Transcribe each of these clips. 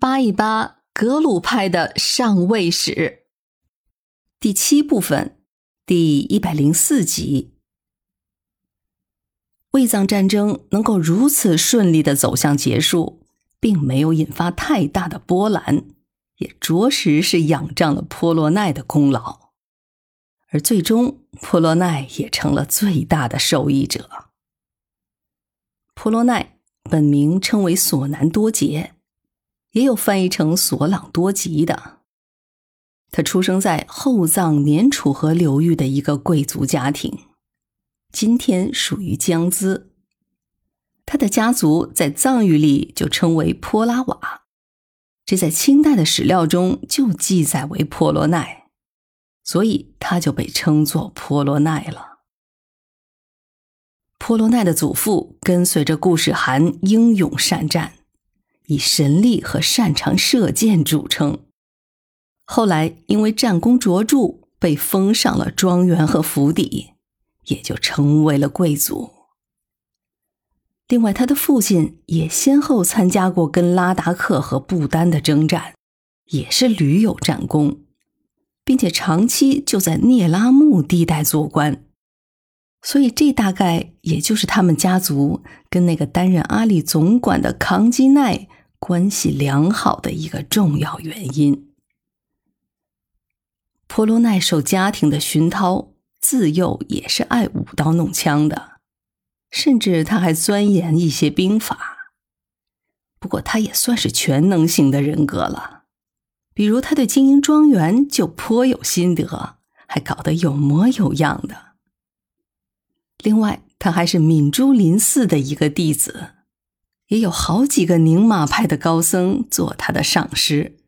扒一扒格鲁派的上位史，第七部分，第一百零四集。卫藏战争能够如此顺利的走向结束，并没有引发太大的波澜，也着实是仰仗了波罗奈的功劳。而最终，波罗奈也成了最大的受益者。波罗奈本名称为索南多杰，也有翻译成索朗多吉的。他出生在后藏年楚河流域的一个贵族家庭，今天属于江孜。他的家族在藏语里就称为泼拉瓦，这在清代的史料中就记载为波罗奈。所以他就被称作波罗奈了。波罗奈的祖父跟随着固始汗英勇善战，以神力和擅长射箭著称。后来因为战功卓著，被封上了庄园和府邸，也就成为了贵族。另外，他的父亲也先后参加过跟拉达克和不丹的征战，也是屡有战功。并且长期就在聂拉木地带做官，所以这大概也就是他们家族跟那个担任阿里总管的康基奈关系良好的一个重要原因。婆罗奈受家庭的熏陶，自幼也是爱舞刀弄枪的，甚至他还钻研一些兵法。不过他也算是全能型的人格了。比如，他对经营庄园就颇有心得，还搞得有模有样的。另外，他还是敏珠林寺的一个弟子，也有好几个宁玛派的高僧做他的上师。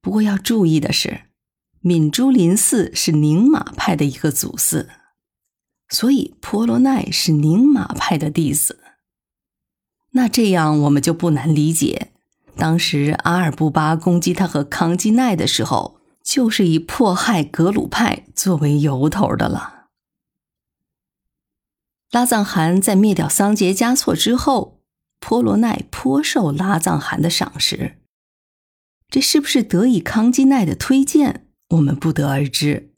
不过要注意的是，敏珠林寺是宁玛派的一个祖寺，所以婆罗奈是宁玛派的弟子。那这样我们就不难理解。当时阿尔布巴攻击他和康基奈的时候，就是以迫害格鲁派作为由头的了。拉藏汗在灭掉桑杰嘉措之后，波罗奈颇受拉藏汗的赏识。这是不是得以康基奈的推荐，我们不得而知。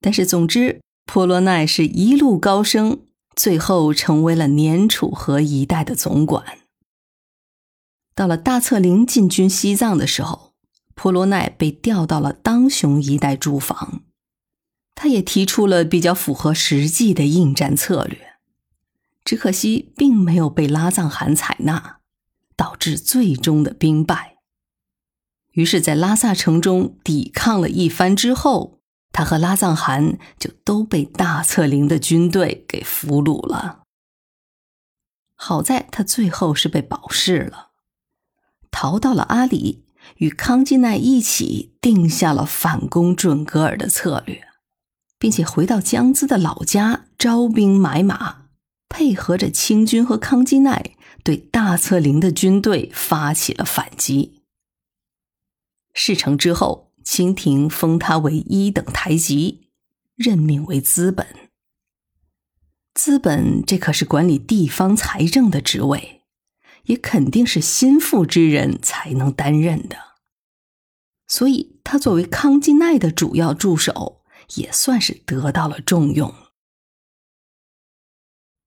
但是总之，波罗奈是一路高升，最后成为了年楚河一带的总管。到了大策林进军西藏的时候，波罗奈被调到了当雄一带驻防。他也提出了比较符合实际的应战策略，只可惜并没有被拉藏汗采纳，导致最终的兵败。于是，在拉萨城中抵抗了一番之后，他和拉藏汗就都被大策林的军队给俘虏了。好在他最后是被保释了。逃到了阿里，与康基奈一起定下了反攻准噶尔的策略，并且回到江孜的老家招兵买马，配合着清军和康基奈对大策林的军队发起了反击。事成之后，清廷封他为一等台级，任命为资本。资本这可是管理地方财政的职位。也肯定是心腹之人才能担任的，所以他作为康基奈的主要助手，也算是得到了重用。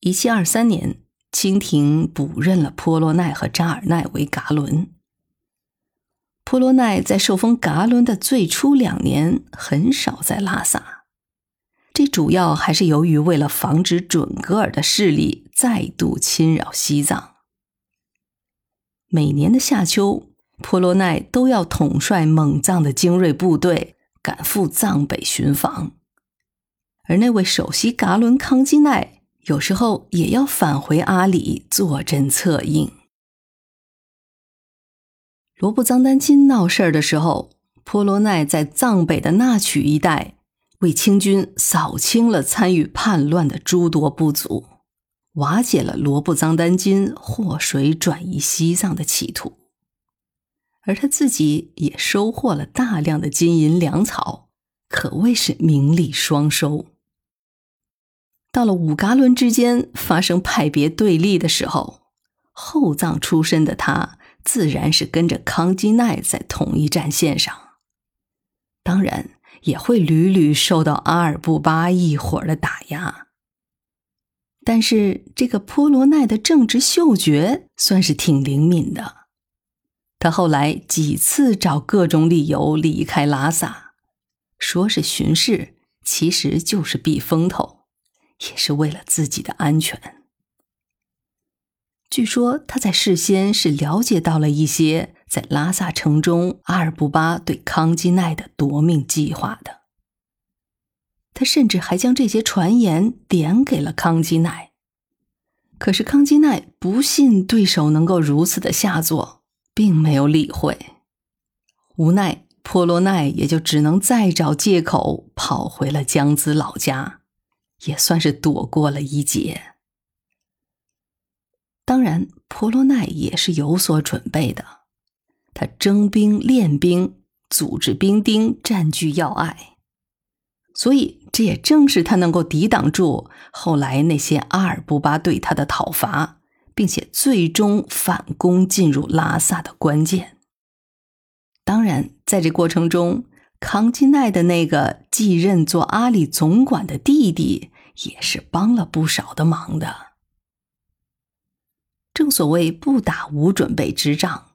一七二三年，清廷补任了波罗奈和扎尔奈为噶伦。波罗奈在受封噶伦的最初两年，很少在拉萨，这主要还是由于为了防止准噶尔的势力再度侵扰西藏。每年的夏秋，波罗奈都要统帅蒙藏的精锐部队赶赴藏北巡防，而那位首席噶伦康基奈有时候也要返回阿里坐镇策应。罗布藏丹津闹事儿的时候，婆罗奈在藏北的那曲一带为清军扫清了参与叛乱的诸多部族。瓦解了罗布藏丹津祸水转移西藏的企图，而他自己也收获了大量的金银粮草，可谓是名利双收。到了五噶伦之间发生派别对立的时候，后藏出身的他自然是跟着康基奈在同一战线上，当然也会屡屡受到阿尔布巴一伙的打压。但是这个波罗奈的政治嗅觉算是挺灵敏的，他后来几次找各种理由离开拉萨，说是巡视，其实就是避风头，也是为了自己的安全。据说他在事先是了解到了一些在拉萨城中阿尔布巴对康基奈的夺命计划的。他甚至还将这些传言点给了康基奈。可是康基奈不信对手能够如此的下作，并没有理会。无奈波罗奈也就只能再找借口跑回了江孜老家，也算是躲过了一劫。当然，婆罗奈也是有所准备的。他征兵练兵，组织兵丁占据要隘，所以这也正是他能够抵挡住后来那些阿尔布巴对他的讨伐，并且最终反攻进入拉萨的关键。当然，在这过程中，康基奈的那个继任做阿里总管的弟弟也是帮了不少的忙的。正所谓不打无准备之仗，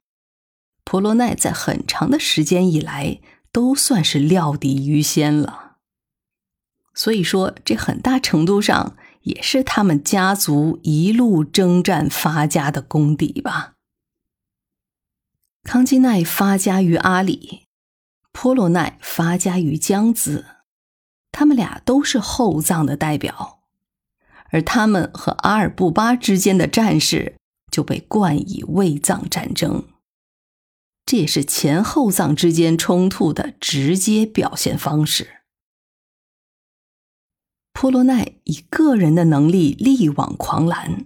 婆罗奈在很长的时间以来都算是料敌于先了。所以说，这很大程度上也是他们家族一路征战发家的功底吧。康基奈发家于阿里，波罗奈发家于江孜，他们俩都是后藏的代表，而他们和阿尔布巴之间的战事。就被冠以卫藏战争，这也是前后藏之间冲突的直接表现方式。波罗奈以个人的能力力挽狂澜，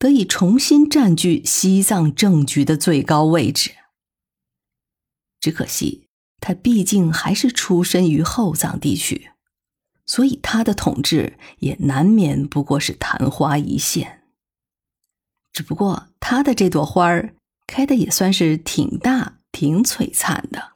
得以重新占据西藏政局的最高位置。只可惜他毕竟还是出身于后藏地区，所以他的统治也难免不过是昙花一现。只不过他的这朵花儿开的也算是挺大、挺璀璨的。